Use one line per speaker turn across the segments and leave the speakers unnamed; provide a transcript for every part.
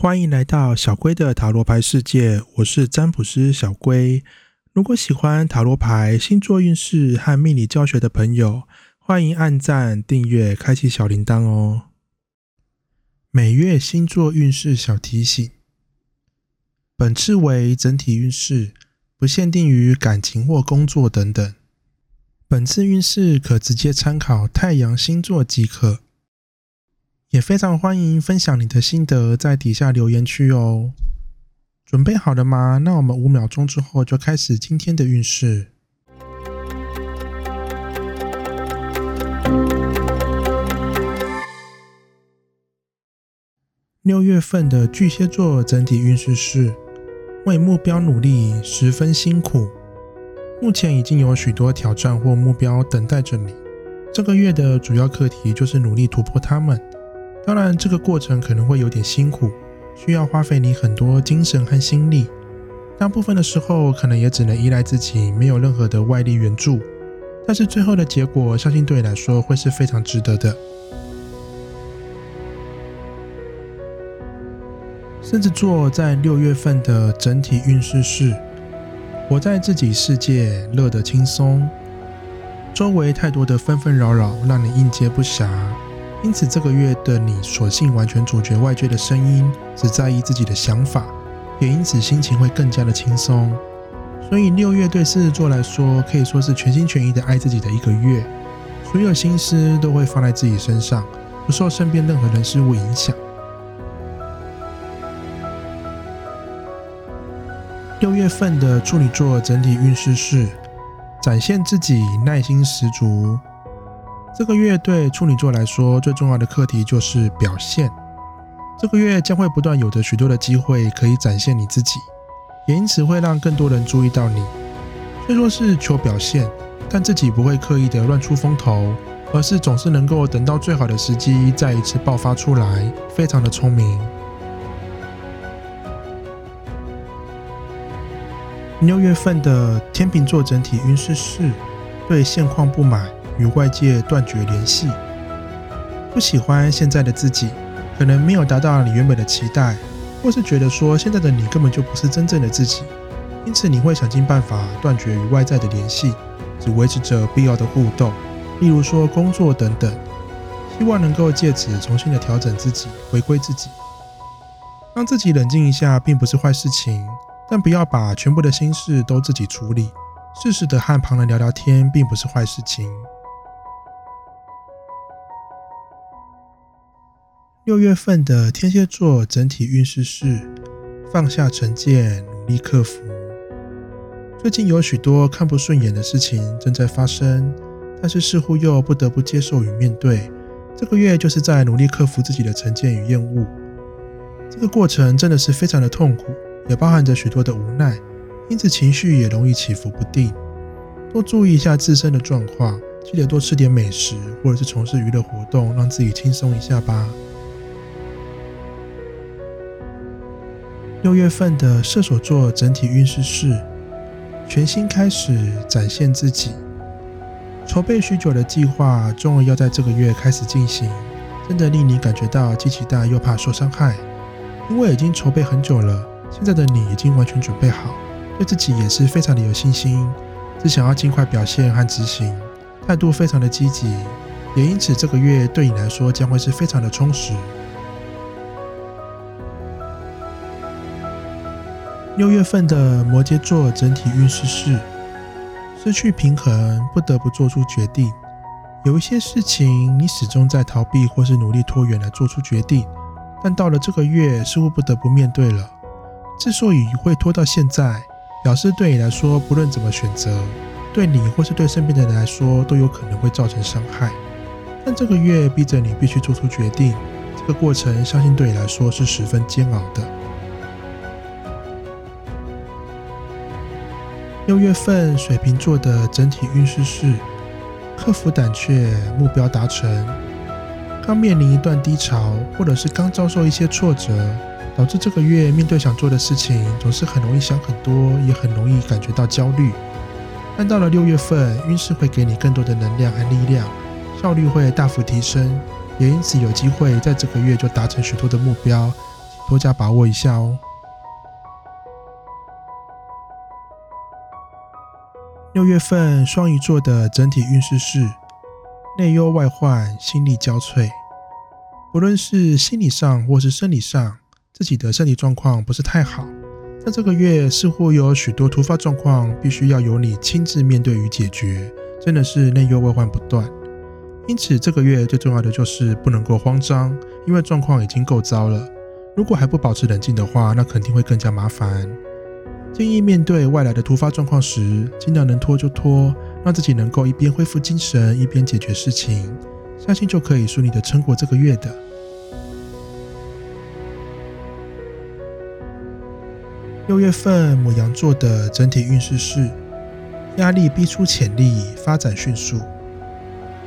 欢迎来到小龟的塔罗牌世界，我是占卜师小龟。如果喜欢塔罗牌、星座运势和命理教学的朋友，欢迎按赞、订阅、开启小铃铛哦。每月星座运势小提醒：本次为整体运势，不限定于感情或工作等等。本次运势可直接参考太阳星座即可。也非常欢迎分享你的心得，在底下留言区哦。准备好了吗？那我们五秒钟之后就开始今天的运势。六月份的巨蟹座整体运势是：为目标努力，十分辛苦。目前已经有许多挑战或目标等待着你。这个月的主要课题就是努力突破他们。当然，这个过程可能会有点辛苦，需要花费你很多精神和心力。大部分的时候，可能也只能依赖自己，没有任何的外力援助。但是最后的结果，相信对你来说会是非常值得的。狮子座在六月份的整体运势是：活在自己世界，乐得轻松。周围太多的纷纷扰扰，让你应接不暇。因此，这个月的你索性完全阻绝外界的声音，只在意自己的想法，也因此心情会更加的轻松。所以，六月对狮子座来说可以说是全心全意的爱自己的一个月，所有心思都会放在自己身上，不受身边任何人事物影响。六月份的处女座整体运势是展现自己，耐心十足。这个月对处女座来说，最重要的课题就是表现。这个月将会不断有着许多的机会可以展现你自己，也因此会让更多人注意到你。虽说是求表现，但自己不会刻意的乱出风头，而是总是能够等到最好的时机再一次爆发出来，非常的聪明。六月份的天秤座整体运势是对现况不满。与外界断绝联系，不喜欢现在的自己，可能没有达到你原本的期待，或是觉得说现在的你根本就不是真正的自己，因此你会想尽办法断绝与外在的联系，只维持着必要的互动，例如说工作等等，希望能够借此重新的调整自己，回归自己，让自己冷静一下，并不是坏事情，但不要把全部的心事都自己处理，适时的和旁人聊聊天，并不是坏事情。六月份的天蝎座整体运势是放下成见，努力克服。最近有许多看不顺眼的事情正在发生，但是似乎又不得不接受与面对。这个月就是在努力克服自己的成见与厌恶。这个过程真的是非常的痛苦，也包含着许多的无奈，因此情绪也容易起伏不定。多注意一下自身的状况，记得多吃点美食，或者是从事娱乐活动，让自己轻松一下吧。六月份的射手座整体运势是全新开始，展现自己。筹备许久的计划终于要在这个月开始进行，真的令你感觉到既期待又怕受伤害。因为已经筹备很久了，现在的你已经完全准备好，对自己也是非常的有信心，只想要尽快表现和执行，态度非常的积极，也因此这个月对你来说将会是非常的充实。六月份的摩羯座整体运势是失去平衡，不得不做出决定。有一些事情你始终在逃避或是努力拖延来做出决定，但到了这个月似乎不得不面对了。之所以会拖到现在，表示对你来说，不论怎么选择，对你或是对身边的人来说都有可能会造成伤害。但这个月逼着你必须做出决定，这个过程相信对你来说是十分煎熬的。六月份水瓶座的整体运势是克服胆怯，目标达成。刚面临一段低潮，或者是刚遭受一些挫折，导致这个月面对想做的事情，总是很容易想很多，也很容易感觉到焦虑。但到了六月份，运势会给你更多的能量和力量，效率会大幅提升，也因此有机会在这个月就达成许多的目标，多加把握一下哦。六月份双鱼座的整体运势是内忧外患，心力交瘁。不论是心理上或是生理上，自己的身体状况不是太好。在这个月，似乎有许多突发状况，必须要由你亲自面对与解决，真的是内忧外患不断。因此，这个月最重要的就是不能够慌张，因为状况已经够糟了。如果还不保持冷静的话，那肯定会更加麻烦。建议面对外来的突发状况时，尽量能拖就拖，让自己能够一边恢复精神，一边解决事情，相信就可以顺利的撑过这个月的。六月份母羊座的整体运势是压力逼出潜力，发展迅速。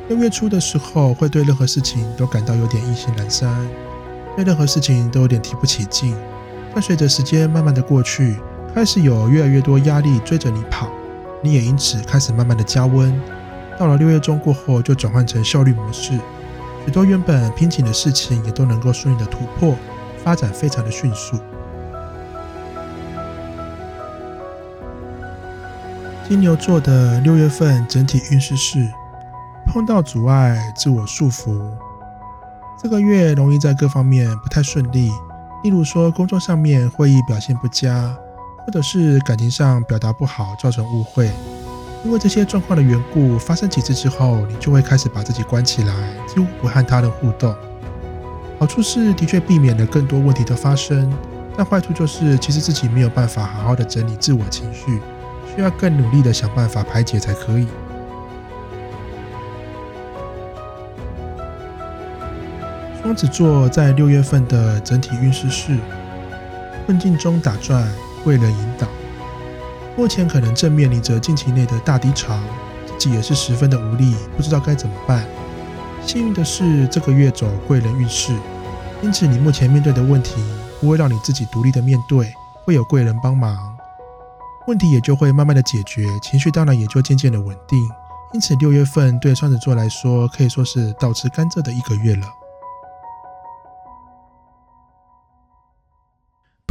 六月初的时候，会对任何事情都感到有点意兴阑珊，对任何事情都有点提不起劲。但随着时间慢慢的过去，开始有越来越多压力追着你跑，你也因此开始慢慢的加温。到了六月中过后，就转换成效率模式，许多原本瓶颈的事情也都能够顺利的突破，发展非常的迅速。金牛座的六月份整体运势是碰到阻碍，自我束缚。这个月容易在各方面不太顺利，例如说工作上面会议表现不佳。或者是感情上表达不好，造成误会。因为这些状况的缘故，发生几次之后，你就会开始把自己关起来，几乎不和他人互动。好处是的确避免了更多问题的发生，但坏处就是其实自己没有办法好好的整理自我情绪，需要更努力的想办法排解才可以。双子座在六月份的整体运势是困境中打转。贵人引导，目前可能正面临着近期内的大低潮，自己也是十分的无力，不知道该怎么办。幸运的是，这个月走贵人运势，因此你目前面对的问题不会让你自己独立的面对，会有贵人帮忙，问题也就会慢慢的解决，情绪当然也就渐渐的稳定。因此，六月份对双子座来说可以说是倒吃甘蔗的一个月了。